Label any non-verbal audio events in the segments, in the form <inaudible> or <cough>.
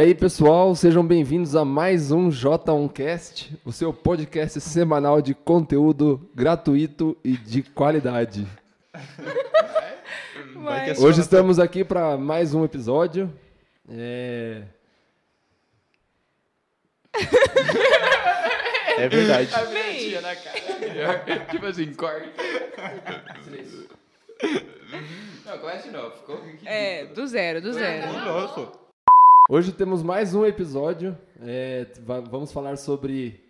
aí, pessoal, sejam bem-vindos a mais um J1Cast, o seu podcast semanal de conteúdo gratuito e de qualidade. <laughs> Vai. Hoje estamos aqui para mais um episódio. É... É verdade. A vinhetinha na cara. <laughs> Tipo assim, corta. Não, começa de novo. Ficou É, do zero, do zero. Nossa. Hoje temos mais um episódio. É, va- vamos falar sobre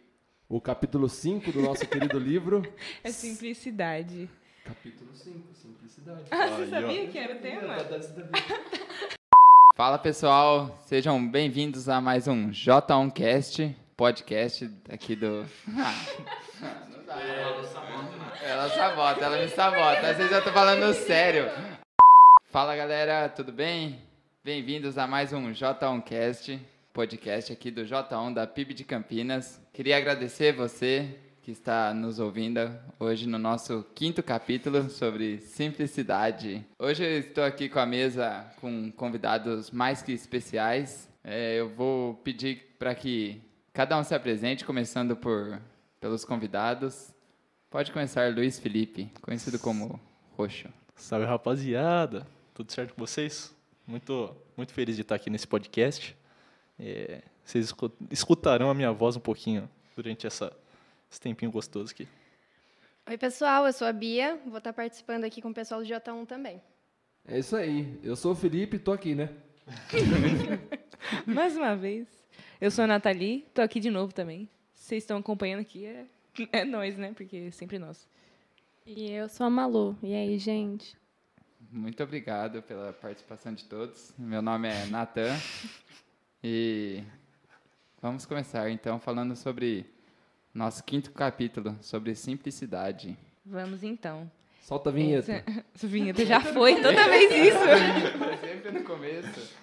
o capítulo 5 do nosso querido <laughs> livro. É simplicidade. Capítulo 5, simplicidade. Você sabia que era o tema? <laughs> Fala pessoal, sejam bem-vindos a mais um J1Cast, podcast aqui do. <laughs> Ah, não dá. Ela sabota, ela me sabota. Às vezes eu tô falando sério. Fala galera, tudo bem? Bem-vindos a mais um J1Cast, podcast aqui do J1 da PIB de Campinas. Queria agradecer você que está nos ouvindo hoje no nosso quinto capítulo sobre simplicidade. Hoje eu estou aqui com a mesa com convidados mais que especiais. É, eu vou pedir para que cada um se apresente, começando por pelos convidados. Pode começar Luiz Felipe, conhecido como Roxo. Salve, rapaziada. Tudo certo com vocês? Muito, muito feliz de estar aqui nesse podcast. É, vocês escu- escutarão a minha voz um pouquinho durante essa, esse tempinho gostoso aqui. Oi, pessoal, eu sou a Bia, vou estar participando aqui com o pessoal do J1 também. É isso aí. Eu sou o Felipe e tô aqui, né? <laughs> Mais uma vez. Eu sou a Nathalie, tô aqui de novo também. Vocês estão acompanhando aqui, é, <laughs> é nós, né? Porque é sempre nós. E eu sou a Malu. E aí, gente? Muito obrigado pela participação de todos. Meu nome é Natan e vamos começar então falando sobre nosso quinto capítulo sobre simplicidade. Vamos então. Solta a vinheta. Essa, essa vinheta já foi, toda vez isso. Sempre no começo.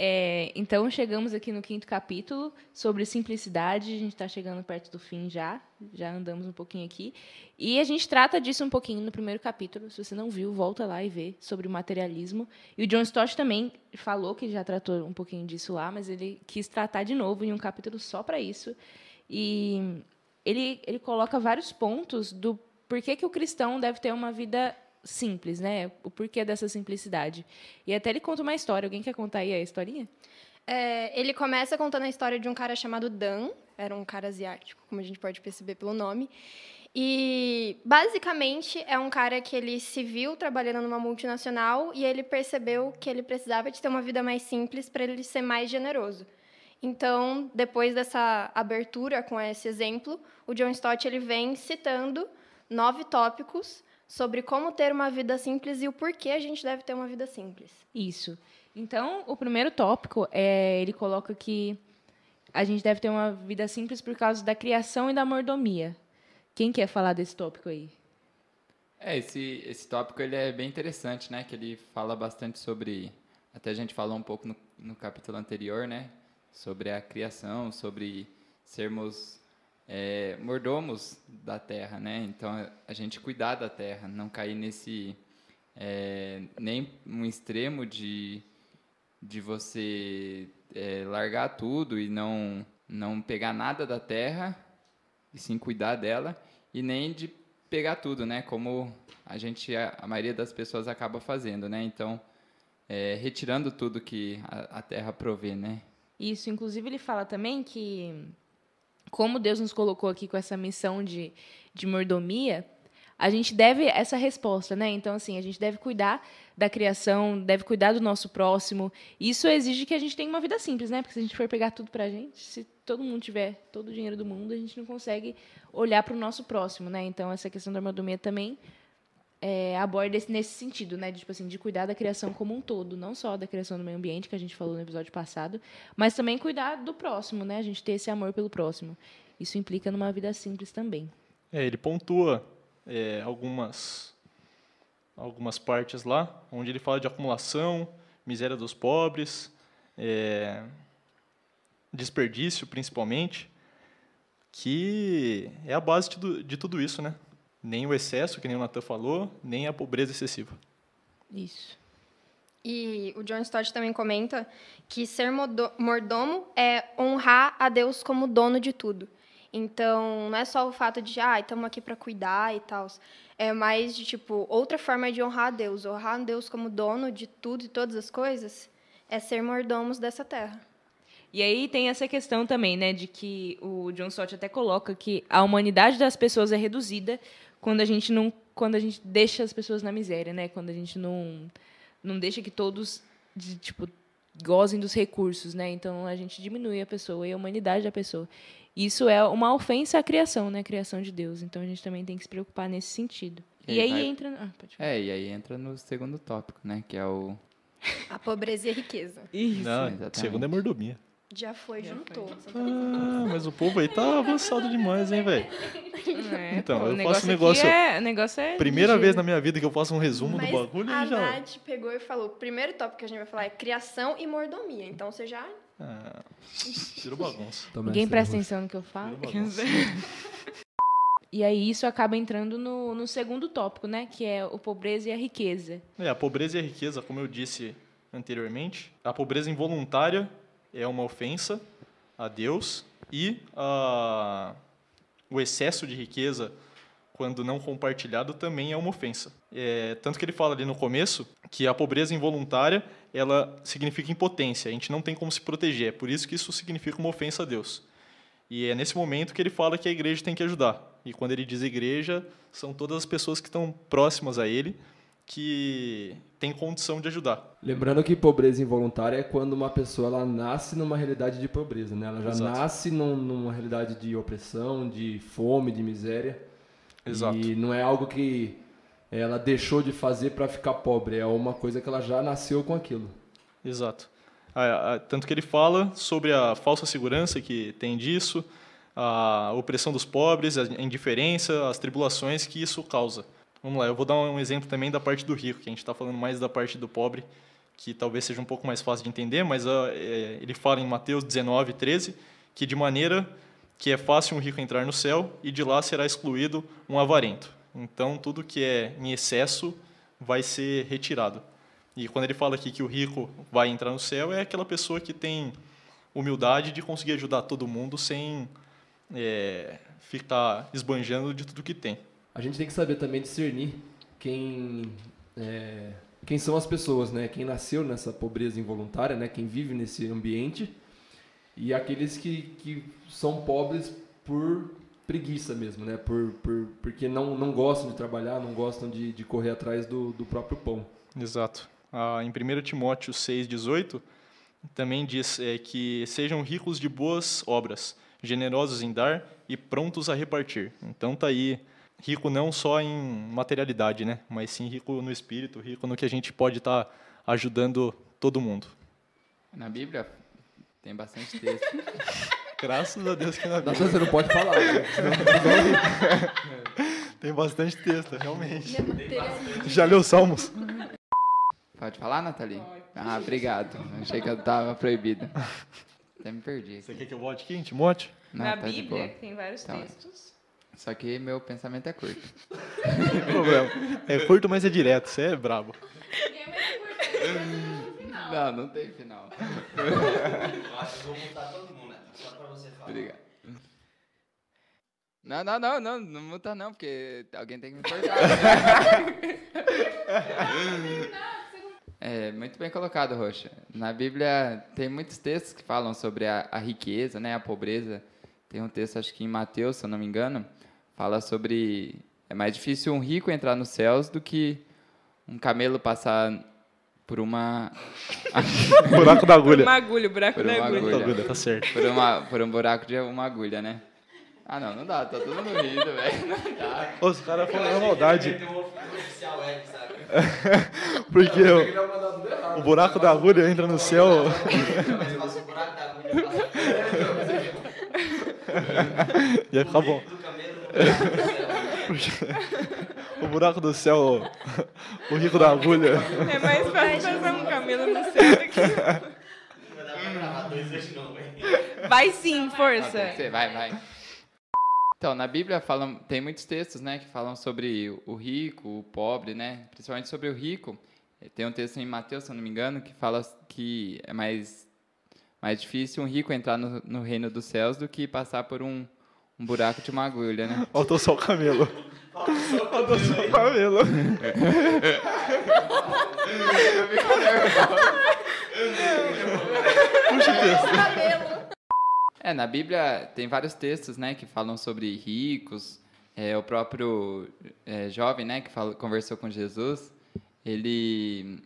É, então chegamos aqui no quinto capítulo sobre simplicidade. A gente está chegando perto do fim já, já andamos um pouquinho aqui. E a gente trata disso um pouquinho no primeiro capítulo. Se você não viu, volta lá e vê sobre o materialismo. E o John Stott também falou que já tratou um pouquinho disso lá, mas ele quis tratar de novo em um capítulo só para isso. E ele, ele coloca vários pontos do porquê que o cristão deve ter uma vida simples, né? O porquê dessa simplicidade. E até ele conta uma história. Alguém quer contar aí a historinha? É, ele começa contando a história de um cara chamado Dan, era um cara asiático, como a gente pode perceber pelo nome. E basicamente é um cara que ele se viu trabalhando numa multinacional e ele percebeu que ele precisava de ter uma vida mais simples para ele ser mais generoso. Então, depois dessa abertura com esse exemplo, o John Stott ele vem citando nove tópicos sobre como ter uma vida simples e o porquê a gente deve ter uma vida simples. Isso. Então, o primeiro tópico é ele coloca que a gente deve ter uma vida simples por causa da criação e da mordomia. Quem quer falar desse tópico aí? É, esse, esse tópico ele é bem interessante, né? Que ele fala bastante sobre. Até a gente falou um pouco no, no capítulo anterior, né? Sobre a criação, sobre sermos é, mordomos da terra, né? Então a gente cuidar da terra, não cair nesse é, nem um extremo de de você é, largar tudo e não não pegar nada da terra e sim cuidar dela e nem de pegar tudo, né? Como a gente a, a maioria das pessoas acaba fazendo, né? Então é, retirando tudo que a, a terra provê, né? Isso, inclusive ele fala também que como Deus nos colocou aqui com essa missão de, de mordomia, a gente deve essa resposta, né? Então, assim, a gente deve cuidar da criação, deve cuidar do nosso próximo. Isso exige que a gente tenha uma vida simples, né? Porque se a gente for pegar tudo pra gente, se todo mundo tiver todo o dinheiro do mundo, a gente não consegue olhar para o nosso próximo, né? Então, essa questão da mordomia também é, aborda esse, nesse sentido, né? De, tipo assim, de cuidar da criação como um todo, não só da criação do meio ambiente, que a gente falou no episódio passado, mas também cuidar do próximo, né? A gente ter esse amor pelo próximo. Isso implica numa vida simples também. É, ele pontua é, algumas, algumas partes lá, onde ele fala de acumulação, miséria dos pobres, é, desperdício, principalmente, que é a base de, de tudo isso, né? Nem o excesso, que nem o Natan falou, nem a pobreza excessiva. Isso. E o John Stott também comenta que ser mordomo é honrar a Deus como dono de tudo. Então, não é só o fato de, ah, estamos aqui para cuidar e tal. É mais de, tipo, outra forma de honrar a Deus. Honrar a Deus como dono de tudo e todas as coisas é ser mordomos dessa terra. E aí tem essa questão também, né, de que o John Stott até coloca que a humanidade das pessoas é reduzida quando a gente não, quando a gente deixa as pessoas na miséria, né, quando a gente não, não deixa que todos, de, tipo, gozem dos recursos, né? Então a gente diminui a pessoa e a humanidade da pessoa. Isso é uma ofensa à criação, né? A criação de Deus. Então a gente também tem que se preocupar nesse sentido. E, e aí vai... entra. Ah, é, e aí entra no segundo tópico, né? Que é o. A pobreza e a riqueza. Isso. Não, Exatamente. segundo é mordomia. Já foi, Já juntou. Foi. Ah, mas o povo aí tá <laughs> avançado demais, hein, velho? É, então, pô, eu faço um negócio. É, negócio é primeira vez na minha vida que eu faço um resumo mas do bagulho a e já. A Nath pegou e falou: o primeiro tópico que a gente vai falar é criação e mordomia. Então você já. Ah, tira bagunça. Ninguém presta atenção no que eu falo. <laughs> E aí isso acaba entrando no, no segundo tópico, né? Que é o pobreza e a riqueza. É, a pobreza e a riqueza, como eu disse anteriormente, a pobreza involuntária é uma ofensa a Deus e a, o excesso de riqueza, quando não compartilhado, também é uma ofensa. É, tanto que ele fala ali no começo que a pobreza involuntária ela significa impotência, a gente não tem como se proteger, é por isso que isso significa uma ofensa a Deus. E é nesse momento que ele fala que a igreja tem que ajudar. E quando ele diz igreja, são todas as pessoas que estão próximas a ele, que tem condição de ajudar. Lembrando que pobreza involuntária é quando uma pessoa ela nasce numa realidade de pobreza, né? Ela já Exato. nasce num, numa realidade de opressão, de fome, de miséria. Exato. E não é algo que ela deixou de fazer para ficar pobre, é uma coisa que ela já nasceu com aquilo. Exato. Tanto que ele fala sobre a falsa segurança que tem disso, a opressão dos pobres, a indiferença, as tribulações que isso causa. Vamos lá, eu vou dar um exemplo também da parte do rico, que a gente está falando mais da parte do pobre, que talvez seja um pouco mais fácil de entender, mas uh, é, ele fala em Mateus 19, 13, que de maneira que é fácil um rico entrar no céu e de lá será excluído um avarento. Então, tudo que é em excesso vai ser retirado. E quando ele fala aqui que o rico vai entrar no céu, é aquela pessoa que tem humildade de conseguir ajudar todo mundo sem é, ficar esbanjando de tudo que tem a gente tem que saber também discernir quem é, quem são as pessoas, né? Quem nasceu nessa pobreza involuntária, né? Quem vive nesse ambiente e aqueles que, que são pobres por preguiça mesmo, né? Por, por, porque não, não gostam de trabalhar, não gostam de, de correr atrás do, do próprio pão. Exato. Ah, em 1 Timóteo 6,18 também diz é, que sejam ricos de boas obras, generosos em dar e prontos a repartir. Então tá aí rico não só em materialidade, né? Mas sim rico no espírito, rico no que a gente pode estar tá ajudando todo mundo. Na Bíblia tem bastante texto. <laughs> Graças a Deus que na Bíblia. Você não pode falar. Né? <laughs> tem bastante texto, realmente. Já leu Salmos? Pode falar, Nathalie? Ah, obrigado. Achei que eu estava proibida. <laughs> Até me perdi. Você quer que eu volte aqui em Timóteo? Na tá Bíblia tem vários então, textos. Só que meu pensamento é curto. <laughs> problema. É curto, mas é direto. Você é brabo. Não, não tem final. Eu acho que vou mutar todo mundo, né? Só pra você falar. Obrigado. Não, não, não, não, não muta não, porque alguém tem que me cortar. <laughs> é, muito bem colocado, Roxa. Na Bíblia tem muitos textos que falam sobre a, a riqueza, né, a pobreza. Tem um texto, acho que em Mateus, se eu não me engano, fala sobre é mais difícil um rico entrar nos céus do que um camelo passar por uma <laughs> buraco da agulha. Uma agulha, buraco da agulha. agulha. Tá certo. Por uma por um buraco de uma agulha, né? Ah, não, não dá, tá todo mundo rindo, velho. <laughs> Não dá. Os caras falam maldade. <laughs> Porque o, o buraco da agulha entra no céu. Mas passa o buraco da agulha. Ia ficar bom. O buraco do céu, o rico da agulha. É mais fácil fazer um camelo no céu do que. <laughs> Vai sim, força. Vai, vai. Então, na Bíblia falam, tem muitos textos, né, que falam sobre o rico, o pobre, né? Principalmente sobre o rico. Tem um texto em Mateus, se eu não me engano, que fala que é mais, mais difícil um rico entrar no, no reino dos céus do que passar por um, um buraco de uma agulha, né? Faltou só o camelo. Faltou só o camelo. Puxa o texto. É, na Bíblia tem vários textos, né, que falam sobre ricos. É, o próprio é, jovem, né, que falou, conversou com Jesus, ele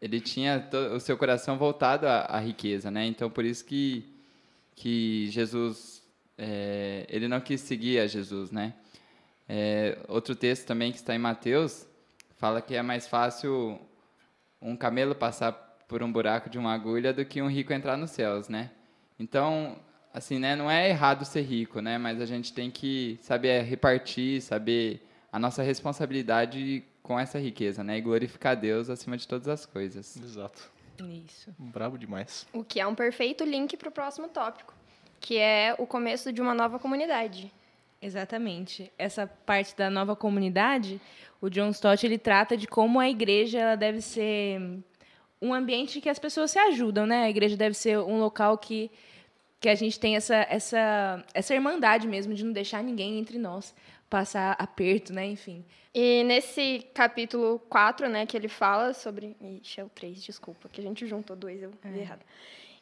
ele tinha o seu coração voltado à, à, riqueza, né? Então por isso que que Jesus é, ele não quis seguir a Jesus, né? É, outro texto também que está em Mateus fala que é mais fácil um camelo passar por um buraco de uma agulha do que um rico entrar nos céus, né? Então, assim, né, não é errado ser rico, né? Mas a gente tem que saber repartir, saber a nossa responsabilidade com essa riqueza, né? E glorificar Deus acima de todas as coisas. Exato. Isso. Bravo demais. O que é um perfeito link para o próximo tópico, que é o começo de uma nova comunidade. Exatamente. Essa parte da nova comunidade, o John Stott ele trata de como a igreja ela deve ser um ambiente que as pessoas se ajudam, né? A igreja deve ser um local que que a gente tem essa essa essa irmandade mesmo de não deixar ninguém entre nós passar aperto, né? Enfim. E nesse capítulo 4, né, que ele fala sobre. Ixi, é o 3, desculpa, que a gente juntou dois, eu vi é. errado.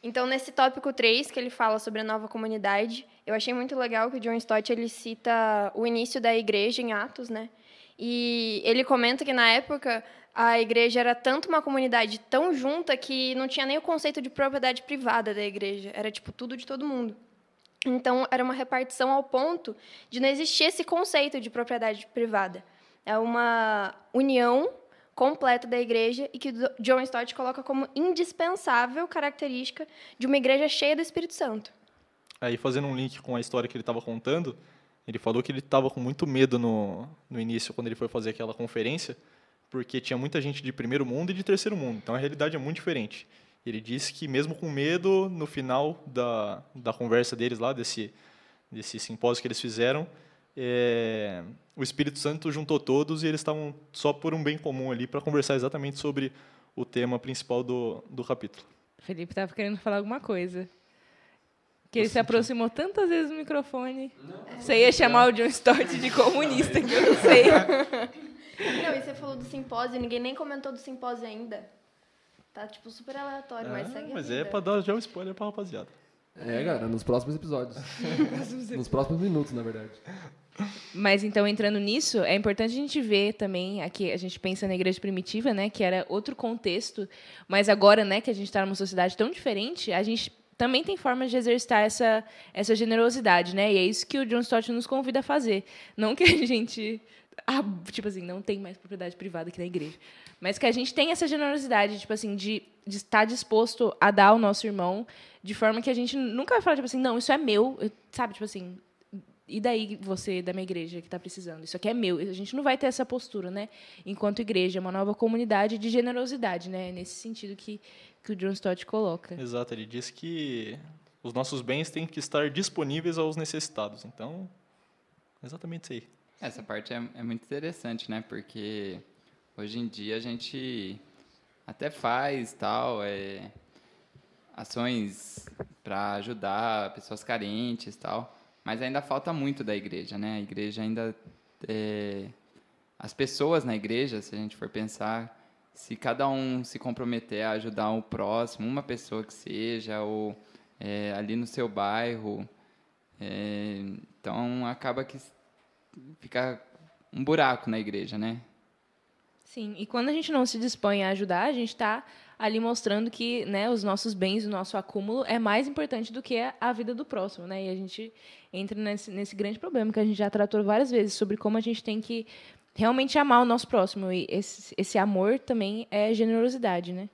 Então, nesse tópico 3, que ele fala sobre a nova comunidade, eu achei muito legal que o John Stott ele cita o início da igreja em Atos, né? E ele comenta que na época a igreja era tanto uma comunidade tão junta que não tinha nem o conceito de propriedade privada da igreja, era tipo tudo de todo mundo. Então era uma repartição ao ponto de não existir esse conceito de propriedade privada. É uma união completa da igreja e que John Stott coloca como indispensável característica de uma igreja cheia do Espírito Santo. Aí fazendo um link com a história que ele estava contando, ele falou que ele estava com muito medo no, no início, quando ele foi fazer aquela conferência, porque tinha muita gente de primeiro mundo e de terceiro mundo. Então a realidade é muito diferente. Ele disse que mesmo com medo, no final da, da conversa deles lá, desse, desse simpósio que eles fizeram, é, o Espírito Santo juntou todos e eles estavam só por um bem comum ali para conversar exatamente sobre o tema principal do, do capítulo. Felipe estava querendo falar alguma coisa. Que ele se aproximou tantas vezes do microfone. Não, você ia chamar o John Stott de comunista, que eu não sei. <laughs> Não, e você falou do simpósio, ninguém nem comentou do simpósio ainda. Tá, tipo, super aleatório, mas ah, segue Mas é pra dar já um spoiler pra rapaziada. É, cara, nos próximos episódios. <laughs> nos próximos minutos, na verdade. Mas então, entrando nisso, é importante a gente ver também, aqui a gente pensa na igreja primitiva, né, que era outro contexto, mas agora, né, que a gente está numa sociedade tão diferente, a gente também tem formas de exercitar essa, essa generosidade, né? E é isso que o John Stott nos convida a fazer. Não que a <laughs> gente ah, tipo assim, não tem mais propriedade privada aqui na igreja. Mas que a gente tem essa generosidade, tipo assim, de, de estar disposto a dar ao nosso irmão, de forma que a gente nunca vai falar, tipo assim, não, isso é meu, sabe? Tipo assim, e daí você da minha igreja que está precisando? Isso aqui é meu. A gente não vai ter essa postura, né? Enquanto igreja, é uma nova comunidade de generosidade, né? Nesse sentido que, que o John Stott coloca. Exato, ele diz que os nossos bens têm que estar disponíveis aos necessitados. Então, exatamente isso aí. Essa parte é, é muito interessante, né? Porque hoje em dia a gente até faz tal é, ações para ajudar pessoas carentes tal, mas ainda falta muito da igreja, né? A igreja ainda é, as pessoas na igreja, se a gente for pensar, se cada um se comprometer a ajudar o próximo, uma pessoa que seja, ou é, ali no seu bairro, é, então acaba que fica um buraco na igreja, né? Sim, e quando a gente não se dispõe a ajudar, a gente está ali mostrando que né, os nossos bens, o nosso acúmulo é mais importante do que a vida do próximo, né? E a gente entra nesse, nesse grande problema que a gente já tratou várias vezes sobre como a gente tem que realmente amar o nosso próximo e esse, esse amor também é generosidade, né?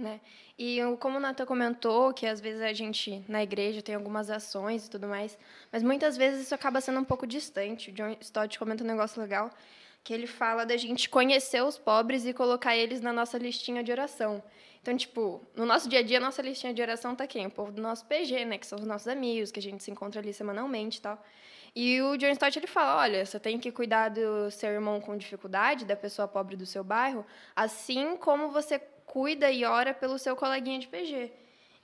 Né? E como o Nata comentou, que às vezes a gente na igreja tem algumas ações e tudo mais, mas muitas vezes isso acaba sendo um pouco distante. O John Stott comenta um negócio legal, que ele fala da gente conhecer os pobres e colocar eles na nossa listinha de oração. Então, tipo, no nosso dia a dia, a nossa listinha de oração tá quem? O povo do nosso PG, né? Que são os nossos amigos, que a gente se encontra ali semanalmente e tal. E o John Stott, ele fala, olha, você tem que cuidar do seu irmão com dificuldade, da pessoa pobre do seu bairro, assim como você cuida e ora pelo seu coleguinha de PG.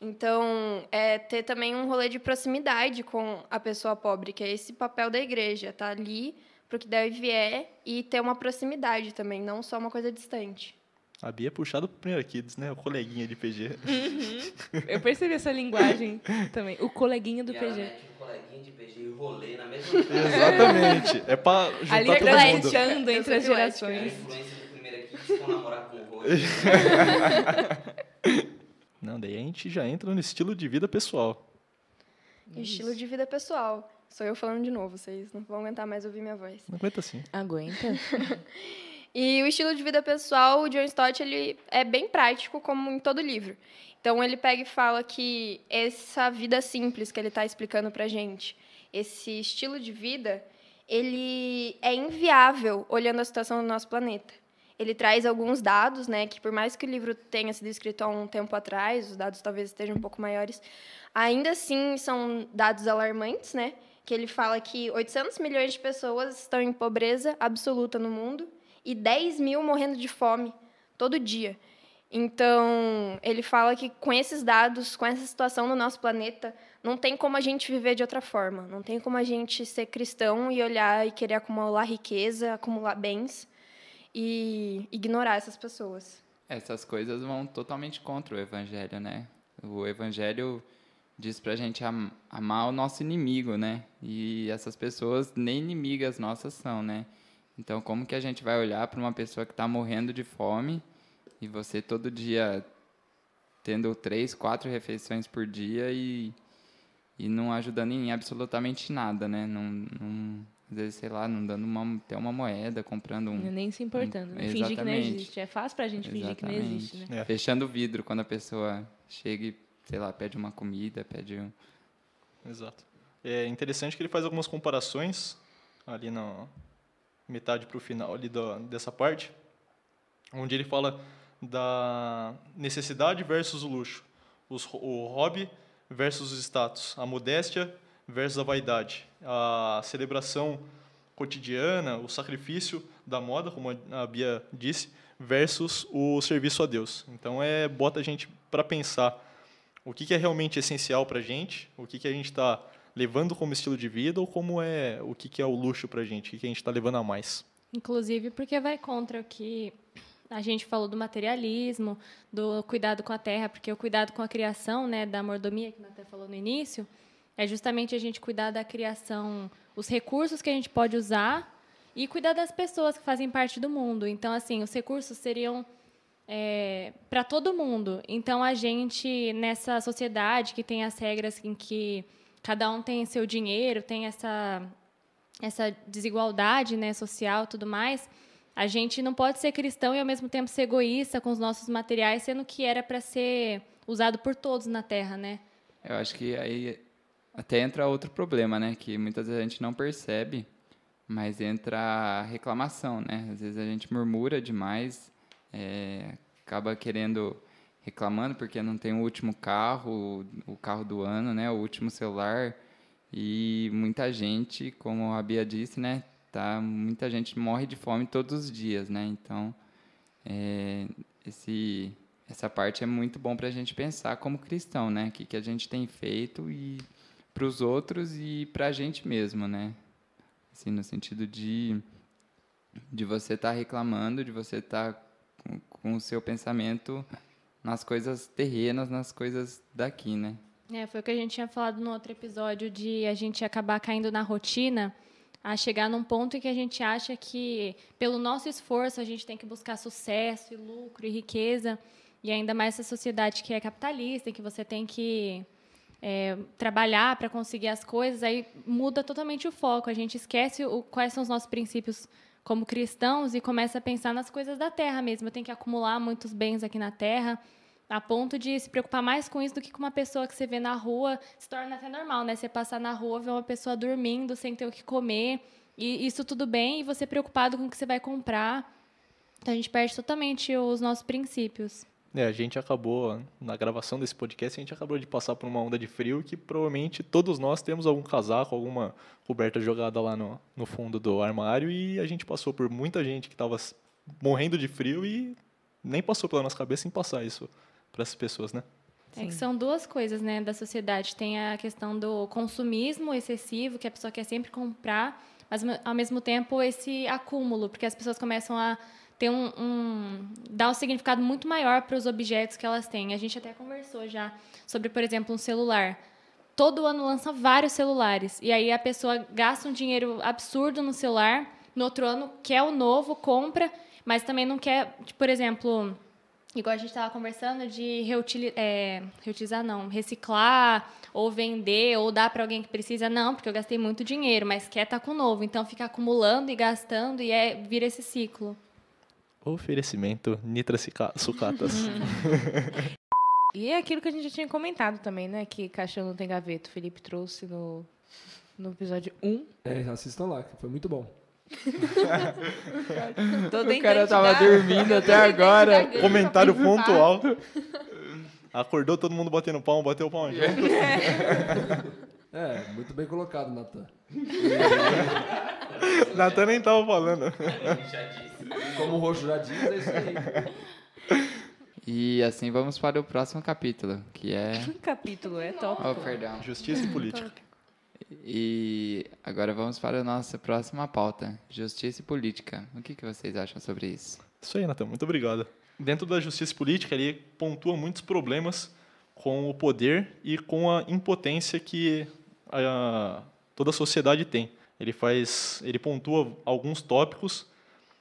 Então, é ter também um rolê de proximidade com a pessoa pobre, que é esse papel da igreja, tá ali para o que deve vier e ter uma proximidade também, não só uma coisa distante. A Bia é puxada pro Primeiro Kids, né? O coleguinha de PG. Uhum. Eu percebi essa linguagem também. O coleguinha do e PG. Ela mete o coleguinha de PG e rolê na mesma <laughs> frase. Exatamente. É pra juntar Ali todo mundo. planejando entre as sou A gerações. influência do primeiro Kids com namorar com o. <laughs> Não, daí a gente já entra no estilo de vida pessoal. Estilo de vida pessoal. Sou eu falando de novo, vocês não vão aguentar mais ouvir minha voz. Não aguenta assim. Aguenta. <laughs> E o estilo de vida pessoal, o John Stott, ele é bem prático, como em todo livro. Então, ele pega e fala que essa vida simples que ele está explicando para gente, esse estilo de vida, ele é inviável olhando a situação do nosso planeta. Ele traz alguns dados, né, que por mais que o livro tenha sido escrito há um tempo atrás, os dados talvez estejam um pouco maiores, ainda assim são dados alarmantes, né, que ele fala que 800 milhões de pessoas estão em pobreza absoluta no mundo e 10 mil morrendo de fome todo dia. Então, ele fala que com esses dados, com essa situação no nosso planeta, não tem como a gente viver de outra forma. Não tem como a gente ser cristão e olhar e querer acumular riqueza, acumular bens e ignorar essas pessoas. Essas coisas vão totalmente contra o evangelho, né? O evangelho diz pra gente am- amar o nosso inimigo, né? E essas pessoas nem inimigas nossas são, né? Então, como que a gente vai olhar para uma pessoa que está morrendo de fome e você todo dia tendo três, quatro refeições por dia e, e não ajudando em absolutamente nada, né? Não, não, às vezes, sei lá, não dando uma, até uma moeda, comprando um, Nem se importando. Né? Fingir que não Exatamente. existe. É fácil pra gente fingir que não existe, né? É. Fechando o vidro quando a pessoa chega e, sei lá, pede uma comida, pede um... Exato. É interessante que ele faz algumas comparações ali na metade para o final ali dessa parte, onde ele fala da necessidade versus o luxo, os, o hobby versus o status, a modéstia versus a vaidade, a celebração cotidiana, o sacrifício da moda, como a Bia disse, versus o serviço a Deus. Então é bota a gente para pensar o que, é realmente essencial para a gente, o que, que a gente está levando como estilo de vida ou como é o que, é o luxo para a gente, o que, que a gente está levando a mais. Inclusive porque vai contra o que a gente falou do materialismo, do cuidado com a terra, porque o cuidado com a criação, né, da mordomia, que até falou no início, é justamente a gente cuidar da criação, os recursos que a gente pode usar e cuidar das pessoas que fazem parte do mundo. Então, assim, os recursos seriam para todo mundo. Então, a gente, nessa sociedade que tem as regras em que cada um tem seu dinheiro, tem essa, essa desigualdade né, social e tudo mais, a gente não pode ser cristão e, ao mesmo tempo, ser egoísta com os nossos materiais, sendo que era para ser usado por todos na Terra, né? Eu acho que aí até entra outro problema, né? Que muitas vezes a gente não percebe, mas entra a reclamação, né? Às vezes a gente murmura demais, é, acaba querendo reclamando porque não tem o último carro, o, carro do ano, né? O último celular e muita gente, como a Bia disse, né? Tá, muita gente morre de fome todos os dias, né? Então, é, esse essa parte é muito bom para a gente pensar como cristão, né? Que, que a gente tem feito e para os outros e para a gente mesmo, né? Assim, no sentido de, de você estar reclamando, de você estar com, o seu pensamento nas coisas terrenas, nas coisas daqui, né? É, foi o que a gente tinha falado no outro episódio de a gente acabar caindo na rotina, a chegar num ponto em que a gente acha que pelo nosso esforço a gente tem que buscar sucesso e lucro e riqueza, e ainda mais essa sociedade que é capitalista, em que você tem que é, trabalhar para conseguir as coisas, aí muda totalmente o foco. A gente esquece o, quais são os nossos princípios como cristãos e começa a pensar nas coisas da terra mesmo. Eu tenho que acumular muitos bens aqui na terra, a ponto de se preocupar mais com isso do que com uma pessoa que você vê na rua. Se torna até normal, né? Você passar na rua, ver uma pessoa dormindo sem ter o que comer. E isso tudo bem, e você preocupado com o que você vai comprar. Então a gente perde totalmente os nossos princípios. É, a gente acabou, na gravação desse podcast, a gente acabou de passar por uma onda de frio que provavelmente todos nós temos algum casaco, alguma coberta jogada lá no, no fundo do armário e a gente passou por muita gente que estava morrendo de frio e nem passou pela nossa cabeça em passar isso para essas pessoas, né? É que são duas coisas, né, da sociedade. Tem a questão do consumismo excessivo, que a pessoa quer sempre comprar, mas ao mesmo tempo esse acúmulo, porque as pessoas começam a ter um, um dar um significado muito maior para os objetos que elas têm. A gente até conversou já sobre, por exemplo, um celular. Todo ano lança vários celulares e aí a pessoa gasta um dinheiro absurdo no celular, no outro ano quer o novo, compra, mas também não quer, tipo, por exemplo, igual a gente estava conversando de reutilizar, é, reutilizar não, reciclar ou vender ou dar para alguém que precisa, não, porque eu gastei muito dinheiro, mas quer estar tá com novo, então fica acumulando e gastando e é vira esse ciclo. Oferecimento Nitra Sucatas. <laughs> e é aquilo que a gente já tinha comentado também, né? Que caixão não tem gaveta. O Felipe trouxe no, no episódio 1. É, assistam lá, que foi muito bom. <laughs> o cara tava dormindo até <laughs> agora. Comentário pontual. Acordou todo mundo batendo palma, bateu palma junto. É, muito bem colocado, Natan. Natan nem tava falando. Como o Roxo já diz, é isso aí. <laughs> E assim vamos para o próximo capítulo, que é. <laughs> capítulo, é top. Oh, perdão. Justiça e política. E agora vamos para a nossa próxima pauta: justiça e política. O que, que vocês acham sobre isso? Isso aí, Natan, muito obrigado. Dentro da justiça e política, ele pontua muitos problemas com o poder e com a impotência que a, toda a sociedade tem. Ele faz, ele pontua alguns tópicos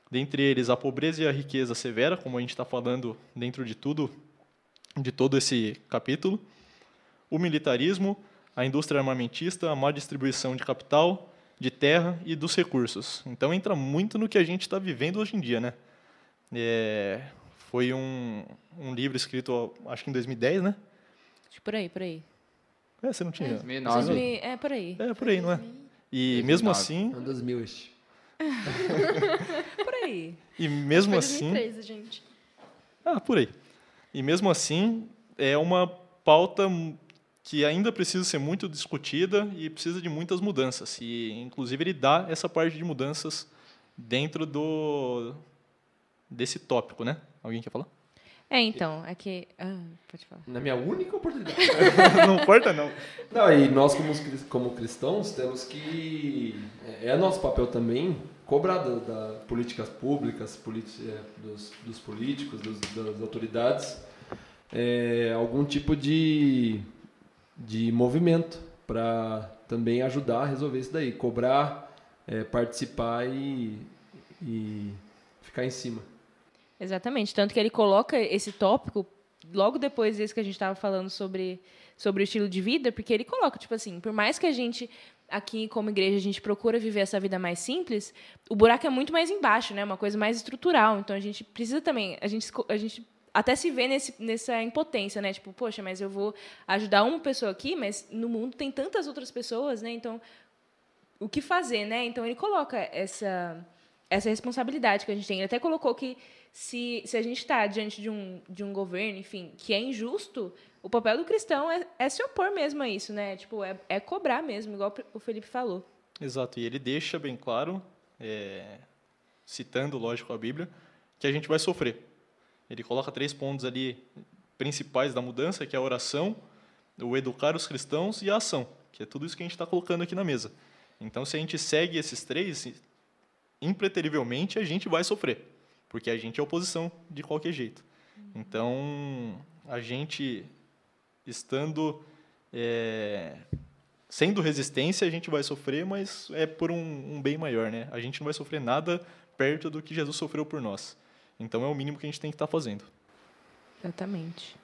dentre eles a pobreza e a riqueza severa, como a gente está falando dentro de tudo, de todo esse capítulo, o militarismo, a indústria armamentista, a má distribuição de capital, de terra e dos recursos. Então entra muito no que a gente está vivendo hoje em dia, né? É, foi um, um livro escrito, acho que em 2010, né? Por aí, por aí. É, você não tinha? 2009. É, por aí. É, por aí, não é? E 2009. mesmo assim... É 2000 este. por aí. E mesmo Foi assim. 2013, gente. Ah, por aí. E mesmo assim, é uma pauta que ainda precisa ser muito discutida e precisa de muitas mudanças. E, inclusive, ele dá essa parte de mudanças dentro do desse tópico, né? Alguém quer falar? É, então, é que... Ah, pode falar. Na minha única oportunidade. <laughs> não importa, não. Não, e nós, como, como cristãos, temos que... É, é nosso papel também cobrar da, da políticas públicas, é, dos, dos, políticos, dos, das autoridades, é, algum tipo de, de movimento para também ajudar a resolver isso daí. Cobrar, é, participar e, e ficar em cima. Exatamente. Tanto que ele coloca esse tópico logo depois desse que a gente estava falando sobre, sobre o estilo de vida, porque ele coloca, tipo assim, por mais que a gente, aqui como igreja, a gente procura viver essa vida mais simples, o buraco é muito mais embaixo, né? Uma coisa mais estrutural. Então a gente precisa também, a gente, a gente até se vê nesse, nessa impotência, né? Tipo, poxa, mas eu vou ajudar uma pessoa aqui, mas no mundo tem tantas outras pessoas, né? Então, o que fazer, né? Então ele coloca essa essa responsabilidade que a gente tem. Ele até colocou que se, se a gente está diante de um, de um governo, enfim, que é injusto, o papel do cristão é, é se opor mesmo a isso, né? Tipo, é, é cobrar mesmo, igual o Felipe falou. Exato, e ele deixa bem claro, é, citando, lógico, a Bíblia, que a gente vai sofrer. Ele coloca três pontos ali principais da mudança, que é a oração, o educar os cristãos e a ação, que é tudo isso que a gente está colocando aqui na mesa. Então, se a gente segue esses três, impreterivelmente a gente vai sofrer porque a gente é oposição de qualquer jeito. Então, a gente estando é, sendo resistência, a gente vai sofrer, mas é por um, um, bem maior, né? A gente não vai sofrer nada perto do que Jesus sofreu por nós. Então, é o mínimo que a gente tem que estar fazendo. Exatamente.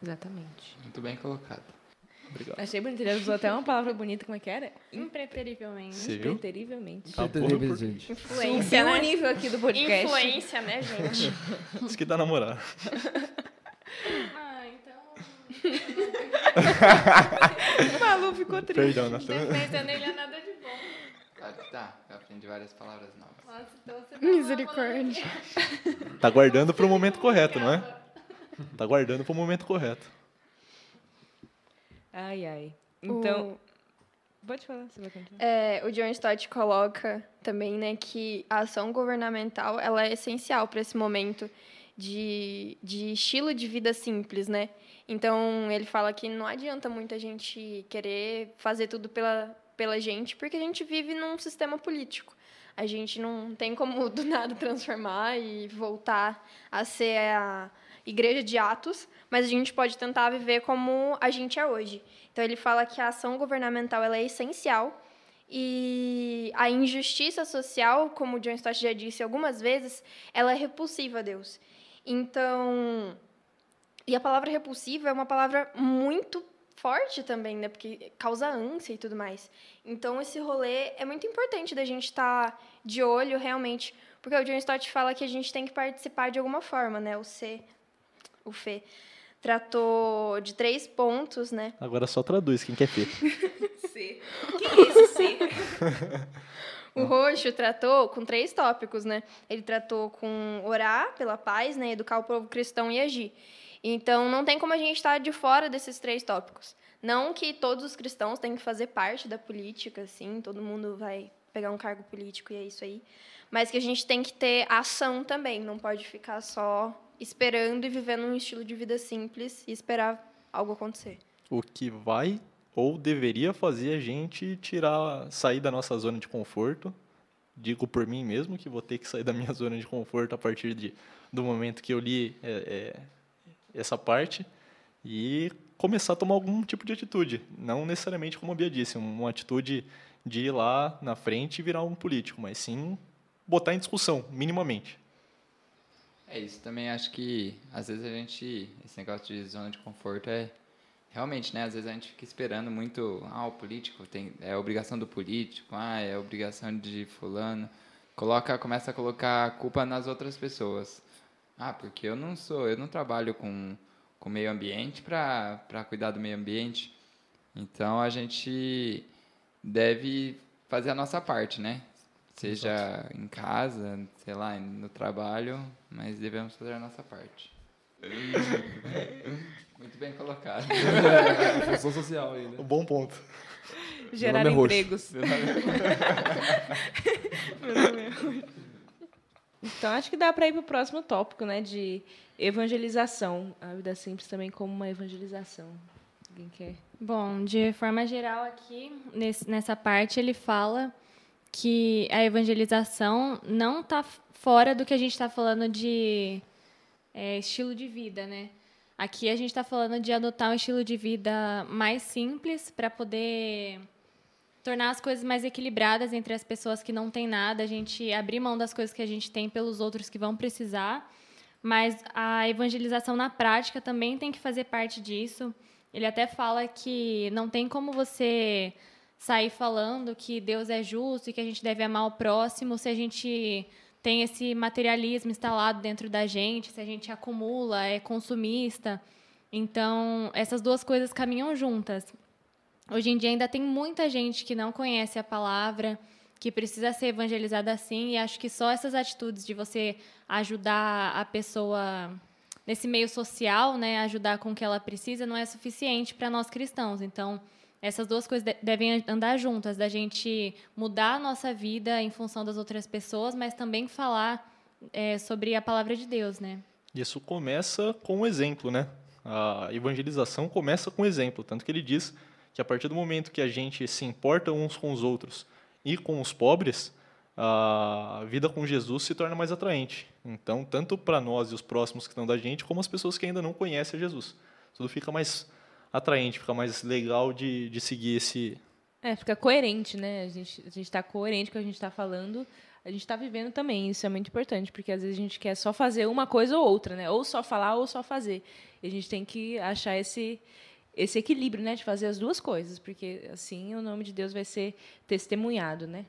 Exatamente. Muito bem colocado. Obrigado. Achei bonito. Ele usou até uma palavra bonita, como é que era? Impreterivelmente. Impreterivelmente. Tá Impreterivelmente, gente. Influência, Subiu né? o nível aqui do podcast. Influência, né, gente? <laughs> Isso que dá namorar. Ah, então. O <laughs> Malu ficou triste. Perdão, Natan. Defesa nele é nada de bom. Claro que tá. Eu aprendi várias palavras novas. Nossa, então você tá Misericórdia. Tá guardando pro momento correto, não é? Tá guardando pro momento correto. Ai, ai. Então, O- pode falar, você vai continuar. É, o John Stott coloca também, né, que a ação governamental ela é essencial para esse momento de, de estilo de vida simples, né? Então ele fala que não adianta muito a gente querer fazer tudo pela, pela gente, porque a gente vive num sistema político. A gente não tem como <laughs> do nada transformar e voltar a ser a igreja de Atos, mas a gente pode tentar viver como a gente é hoje. Então ele fala que a ação governamental ela é essencial e a injustiça social, como o John Stott já disse algumas vezes, ela é repulsiva a Deus. Então, e a palavra repulsiva é uma palavra muito forte também, né? Porque causa ânsia e tudo mais. Então, esse rolê é muito importante da gente estar de olho realmente, porque o John Stott fala que a gente tem que participar de alguma forma, né? O C, o Fê, tratou de três pontos, né? Agora só traduz quem quer ver. C. O que é <laughs> esse C? O Roxo tratou com três tópicos, né? Ele tratou com orar pela paz, né? Educar o povo cristão e agir. Então, não tem como a gente estar de fora desses três tópicos. Não que todos os cristãos têm que fazer parte da política, assim, todo mundo vai pegar um cargo político e é isso aí. Mas que a gente tem que ter ação também, não pode ficar só esperando e vivendo um estilo de vida simples e esperar algo acontecer. O que vai ou deveria fazer a gente tirar, sair da nossa zona de conforto. Digo por mim mesmo que vou ter que sair da minha <laughs> zona de conforto a partir de, do momento que eu li é, é, essa parte e começar a tomar algum tipo de atitude. Não necessariamente, como a Bia disse, uma atitude de ir lá na frente e virar um político, mas sim botar em discussão, minimamente. É isso, também acho que às vezes a gente, esse negócio de zona de conforto é realmente, né? Às vezes a gente fica esperando muito, ah, o político tem, é obrigação do político, ah, é obrigação de fulano. Coloca, começa a colocar a culpa nas outras pessoas. Ah, porque eu não sou, eu não trabalho com com meio ambiente para cuidar do meio ambiente. Então a gente deve fazer a nossa parte, né? Seja em casa, sei lá, no trabalho, mas devemos fazer a nossa parte. <laughs> Muito bem colocado. <laughs> É, função social aí, né? Um bom ponto. Gerar nome é roxo. empregos. Então, acho que dá para ir para o próximo tópico, né? De evangelização. A vida simples também como uma evangelização. Alguém quer? Bom, de forma geral aqui, nesse- nessa parte, ele fala que a evangelização não está fora do que a gente está falando de é, estilo de vida, né? Aqui a gente está falando de adotar um estilo de vida mais simples para poder tornar as coisas mais equilibradas entre as pessoas que não têm nada, a gente abrir mão das coisas que a gente tem pelos outros que vão precisar. Mas a evangelização na prática também tem que fazer parte disso. Ele até fala que não tem como você sair falando que Deus é justo e que a gente deve amar o próximo se a gente tem esse materialismo instalado dentro da gente, se a gente acumula, é consumista. Então, essas duas coisas caminham juntas. Hoje em dia ainda tem muita gente que não conhece a palavra, que precisa ser evangelizada assim, e acho que só essas atitudes de você ajudar a pessoa nesse meio social, né, ajudar com o que ela precisa, não é suficiente para nós cristãos. Então, essas duas coisas de- devem andar juntas, da gente mudar a nossa vida em função das outras pessoas, mas também falar é, sobre a palavra de Deus, né? Isso começa com o exemplo, né? A evangelização começa com o exemplo, tanto que ele diz que a partir do momento que a gente se importa uns com os outros e com os pobres, a vida com Jesus se torna mais atraente. Então, tanto para nós e os próximos que estão da gente, como as pessoas que ainda não conhecem Jesus. Tudo fica mais atraente, fica mais legal de, de seguir esse. É, fica coerente, né? A gente a está coerente com o que a gente está falando, a gente está vivendo também. Isso é muito importante, porque às vezes a gente quer só fazer uma coisa ou outra, né? Ou só falar ou só fazer. E a gente tem que achar esse, esse equilíbrio, né? De fazer as duas coisas, porque assim o nome de Deus vai ser testemunhado, né?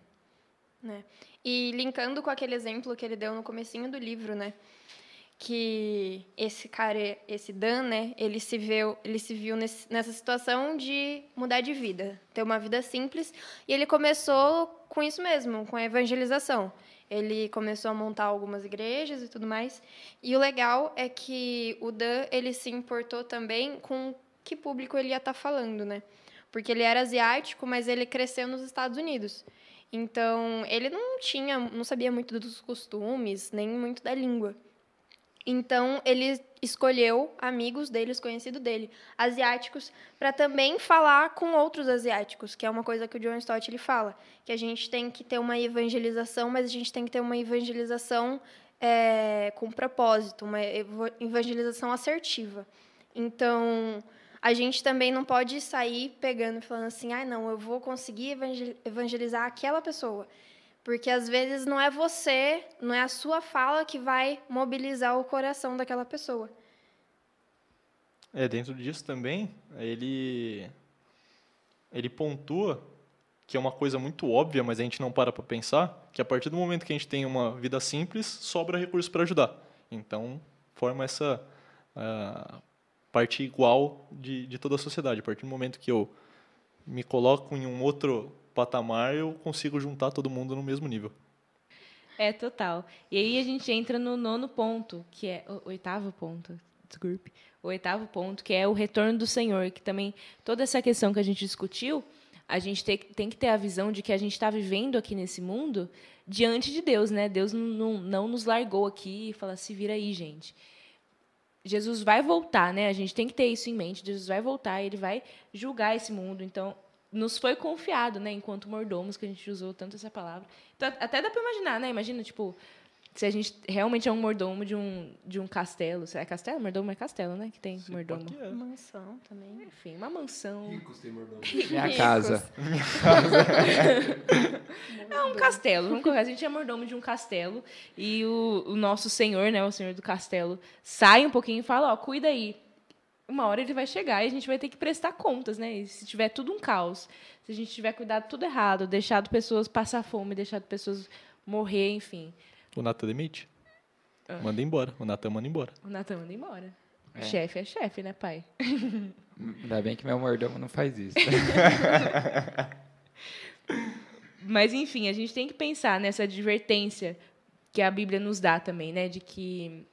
né? E linkando com aquele exemplo que ele deu no comecinho do livro, né? Que esse cara, esse Dan, né, ele se viu, ele se viu nesse, nessa situação de mudar de vida, ter uma vida simples, e ele começou com isso mesmo, com a evangelização. Ele começou a montar algumas igrejas e tudo mais. E o legal é que o Dan, ele se importou também com que público ele ia estar tá falando, né? Porque ele era asiático, mas ele cresceu nos Estados Unidos. Então, ele não tinha, não sabia muito dos costumes, nem muito da língua. Então, ele escolheu amigos deles, conhecidos dele, asiáticos, para também falar com outros asiáticos, que é uma coisa que o John Stott ele fala, que a gente tem que ter uma evangelização, mas a gente tem que ter uma evangelização é, com propósito, uma evangelização assertiva. Então, a gente também não pode sair pegando e falando assim, ah, não, eu vou conseguir evangelizar aquela pessoa. Porque às vezes não é você, não é a sua fala que vai mobilizar o coração daquela pessoa. É, dentro disso também, ele ele pontua que é uma coisa muito óbvia, mas a gente não para para pensar, que a partir do momento que a gente tem uma vida simples, sobra recurso para ajudar. Então, forma essa uh, parte igual de, de toda a sociedade. A partir do momento que eu me coloco em um outro patamar, eu consigo juntar todo mundo no mesmo nível. É, total. E aí a gente entra no nono ponto, que é o oitavo ponto, desculpe. O oitavo ponto, que é o retorno do Senhor, que também toda essa questão que a gente discutiu, a gente tem, tem que ter a visão de que a gente está vivendo aqui nesse mundo diante de Deus, né? Deus não, não, nos largou aqui e fala, se vira aí, gente. Jesus vai voltar, né? A gente tem que ter isso em mente. Jesus vai voltar, ele vai julgar esse mundo. Então, nos foi confiado, né, enquanto mordomos, que a gente usou tanto essa palavra. Então, até dá para imaginar, né? Imagina, tipo, se a gente realmente é um mordomo de um, de um castelo. É castelo? Mordomo é castelo, né? Que tem Sim, mordomo. É. Mansão também. Enfim, uma mansão. Ricos tem mordomo. Minha casa. Minha <laughs> casa. é um castelo. Vamos colocar. A gente é mordomo de um castelo. E o, o nosso senhor, né? O senhor do castelo, sai um pouquinho e fala, ó, cuida aí uma hora ele vai chegar e a gente vai ter que prestar contas, né? E se tiver tudo um caos, se a gente tiver cuidado tudo errado, deixado pessoas passar fome, deixado pessoas morrer, enfim. O Natan demite. Ah. Manda embora. O Natan manda embora. O Natan manda embora. É. Chefe é chefe, né, pai? <laughs> Ainda bem que meu mordomo não faz isso. <laughs> Mas, enfim, a gente tem que pensar nessa advertência que a Bíblia nos dá também, né? De que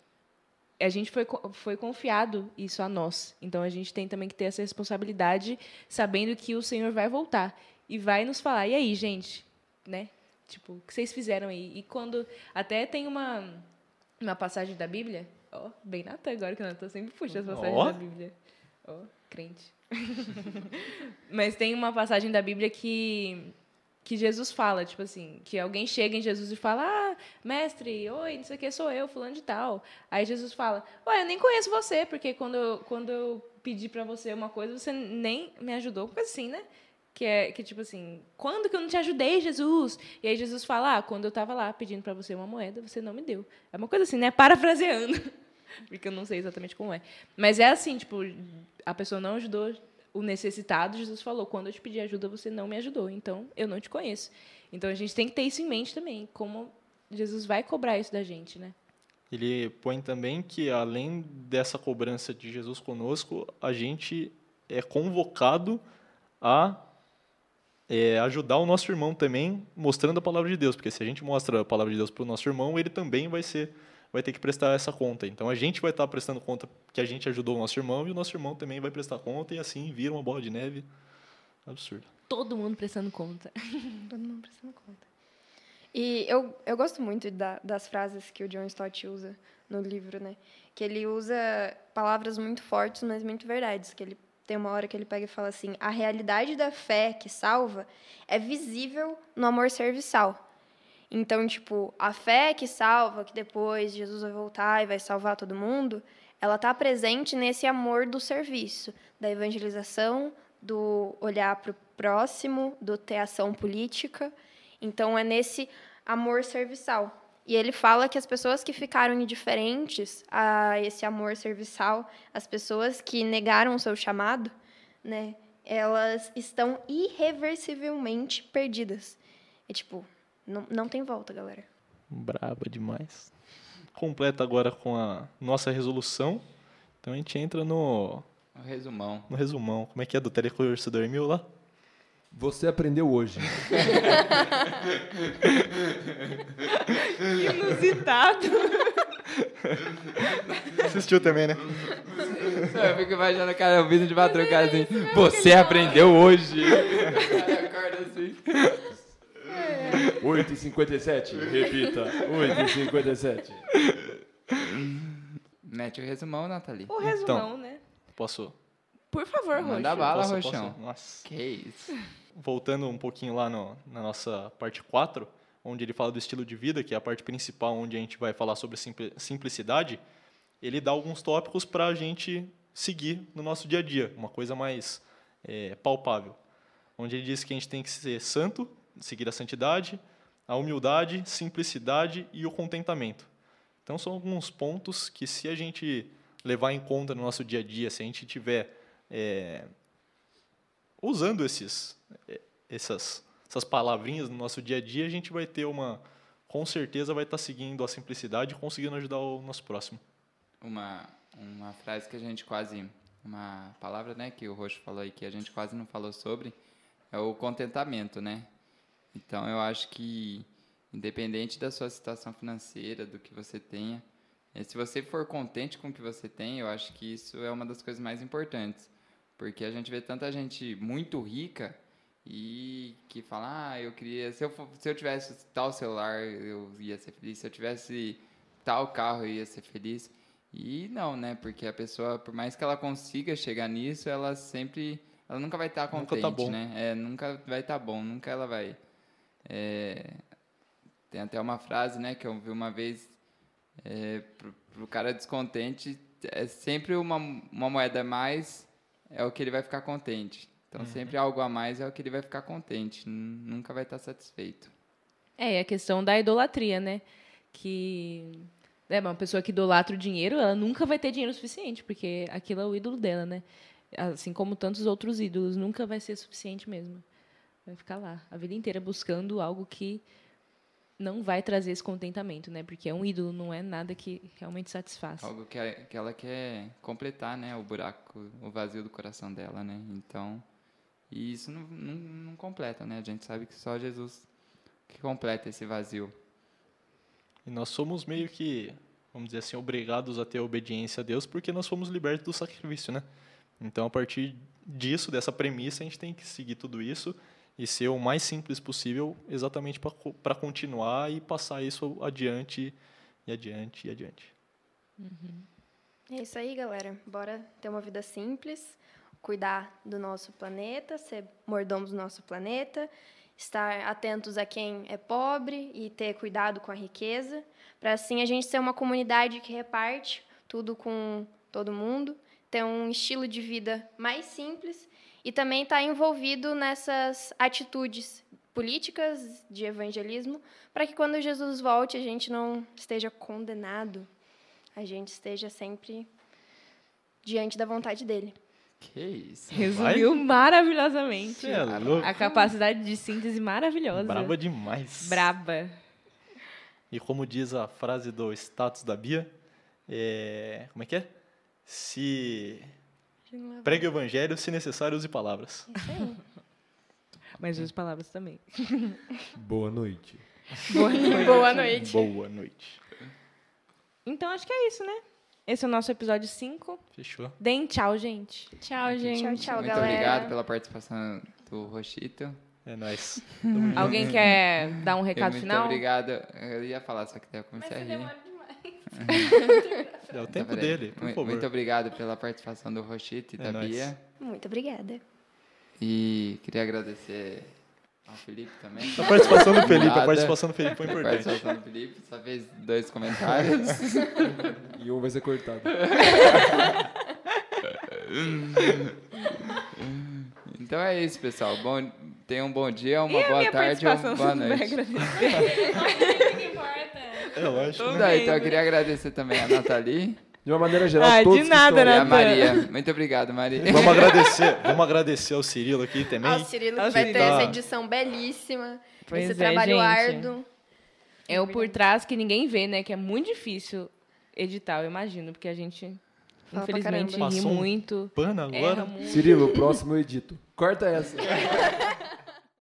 a gente foi, foi confiado isso a nós. Então a gente tem também que ter essa responsabilidade, sabendo que o Senhor vai voltar e vai nos falar. E aí, gente, né? Tipo, o que vocês fizeram aí? E quando até tem uma uma passagem da Bíblia, ó, bem Natan agora que eu Natan sempre puxa as passagens oh. da Bíblia. Ó, crente. <laughs> Mas tem uma passagem da Bíblia que que Jesus fala, tipo assim, que alguém chega em Jesus e fala, ah, mestre, oi, não sei o que, sou eu, fulano de tal. Aí Jesus fala, ué, eu nem conheço você, porque quando eu, quando eu pedi para você uma coisa, você nem me ajudou, coisa assim, né? Que é, que tipo assim, quando que eu não te ajudei, Jesus? E aí Jesus fala, ah, quando eu estava lá pedindo para você uma moeda, você não me deu. É uma coisa assim, né? Parafraseando. <laughs> porque eu não sei exatamente como é. Mas é assim, tipo, a pessoa não ajudou o necessitado, Jesus falou: quando eu te pedi ajuda, você não me ajudou, então eu não te conheço. Então a gente tem que ter isso em mente também, como Jesus vai cobrar isso da gente, né? Ele põe também que além dessa cobrança de Jesus conosco, a gente é convocado a é, ajudar o nosso irmão também, mostrando a palavra de Deus, porque se a gente mostra a palavra de Deus para o nosso irmão, ele também vai ser vai ter que prestar essa conta. Então a gente vai estar prestando conta que a gente ajudou o nosso irmão e o nosso irmão também vai prestar conta e assim vira uma bola de neve absurda. Todo mundo prestando conta. <laughs> Todo mundo prestando conta. E eu, eu gosto muito da, das frases que o John Stott usa no livro, né? Que ele usa palavras muito fortes, mas muito verdades. Que ele tem uma hora que ele pega e fala assim: a realidade da fé que salva é visível no amor serviçal. Então, tipo, a fé que salva, que depois Jesus vai voltar e vai salvar todo mundo, ela está presente nesse amor do serviço, da evangelização, do olhar para o próximo, do ter ação política. Então, é nesse amor serviçal. E ele fala que as pessoas que ficaram indiferentes a esse amor serviçal, as pessoas que negaram o seu chamado, né, elas estão irreversivelmente perdidas. É tipo, não, não tem volta, galera. Braba demais. completa agora com a nossa resolução. Então a gente entra no, Um resumão. no resumão. Como é que é do telecurso? Dormiu lá? Você aprendeu hoje. <laughs> Inusitado. Assistiu também, né? Eu fico imaginando o cara ouvindo de madrugada assim. Você aprendeu hoje. <laughs> O cara acorda assim. 8h57, repita. 8h57. Mete o resumão, Nathalie. O resumão, né? Posso? Por favor, Manda Roxo. bala, posso, Roxão. posso? Nossa. Que isso. voltando um pouquinho lá no- na nossa parte 4, onde ele fala do estilo de vida, que é a parte principal onde a gente vai falar sobre simpli- simplicidade, ele dá alguns tópicos para a gente seguir no nosso dia a dia, uma coisa mais é, palpável. Onde ele diz que a gente tem que ser santo, seguir a santidade, a humildade, simplicidade e o contentamento. Então são alguns pontos que se a gente levar em conta no nosso dia a dia, se a gente tiver é, usando esses, eh, essas, essas palavrinhas no nosso dia a dia, a gente vai ter uma, com certeza vai estar seguindo a simplicidade e conseguindo ajudar o nosso próximo. Uma, uma frase que a gente quase. Uma palavra né, que o Roxo falou aí que a gente quase não falou sobre é o contentamento, né? Então eu acho que, independente da sua situação financeira, do que você tenha, eh, se você for contente com o que você tem, eu acho que isso é uma das coisas mais importantes. Porque a gente vê tanta gente muito rica e que fala, ah, eu queria, se eu, se eu tivesse tal celular, eu ia ser feliz, se eu tivesse tal carro, eu ia ser feliz. E não, né? Porque a pessoa, por mais que ela consiga chegar nisso, ela sempre, ela nunca vai estar Nunca contente, tá bom. né? É, nunca vai estar bom, nunca ela vai. É, tem até uma frase, né, que eu vi uma vez, é, pro, pro cara descontente, é sempre uma, uma moeda a mais é o que ele vai ficar contente. Então, sempre algo a mais é o que ele vai ficar contente. Nun- Nunca vai estar satisfeito. É, e a questão da idolatria, né? Que é uma pessoa que idolatra o dinheiro, ela nunca vai ter dinheiro suficiente, porque aquilo é o ídolo dela, né? Assim como tantos outros ídolos, nunca vai ser suficiente mesmo. Vai ficar lá a vida inteira buscando algo que não vai trazer esse contentamento, né? Porque é um ídolo, não é nada que realmente satisfaça. Algo que, a- que ela quer completar, né? O buraco, o vazio do coração dela, né? Então, e isso não, não, não completa, né? A gente sabe que só Jesus que completa esse vazio. E nós somos meio que, vamos dizer assim, obrigados a ter obediência a Deus porque nós fomos libertos do sacrifício, né? Então, a partir disso, dessa premissa, a gente tem que seguir tudo isso e ser o mais simples possível, exatamente para continuar e passar isso adiante e adiante e adiante. É isso aí, galera. Bora ter uma vida simples, cuidar do nosso planeta, ser mordomos do nosso planeta, estar atentos a quem é pobre e ter cuidado com a riqueza, para assim a gente ser uma comunidade que reparte tudo com todo mundo, ter um estilo de vida mais simples e também estar envolvido nessas atitudes políticas de evangelismo, para que quando Jesus volte a gente não esteja condenado a gente esteja sempre diante da vontade dele. Que isso? Resumiu maravilhosamente. Cê é louco. A capacidade de síntese maravilhosa. Brava demais. Braba. E como diz a frase do status da Bia, é... como é que é? Se pregue o evangelho, se necessário, use palavras. Mas as palavras também. <laughs> Boa <laughs> noite. Boa noite. Boa noite. Então acho que é isso, né? Esse é o nosso episódio 5. Fechou. Deem tchau, gente. Tchau, gente. Tchau, tchau, Muito galera. obrigado pela participação do Rochito. É nóis. <laughs> Alguém quer dar um Eu, recado muito final? obrigado. Eu ia falar, só que daí eu comecei a rir. <laughs> É o tempo peraí. dele, por favor. Muito obrigado pela participação do Rochito e É da nóis. Bia. Muito obrigada. E queria agradecer ao Felipe também. A participação do Felipe, a participação do Felipe foi A importante. participação do Felipe, só fez dois comentários. <laughs> E um vai ser cortado. <laughs> Então é isso, pessoal. Bom, tenham um bom dia, uma E a boa tarde ou participação? boa noite. Que importa? É lógico. Tudo aí, então eu queria agradecer também a Nathalie De uma maneira geral, Ah, de todos que nada, estão e a. Maria. Muito obrigado, Maria. Vamos agradecer, vamos agradecer ao Cirilo aqui também. Ao Cirilo Ao que vai ter essa edição belíssima, Pois esse é, trabalho gente. árduo. É o por trás que ninguém vê, né? Que é muito difícil editar, eu imagino, porque a gente, Fala infelizmente, ri Passou um muito. Pano Erra agora. muito. Cirilo, o próximo eu edito. Corta essa. <laughs>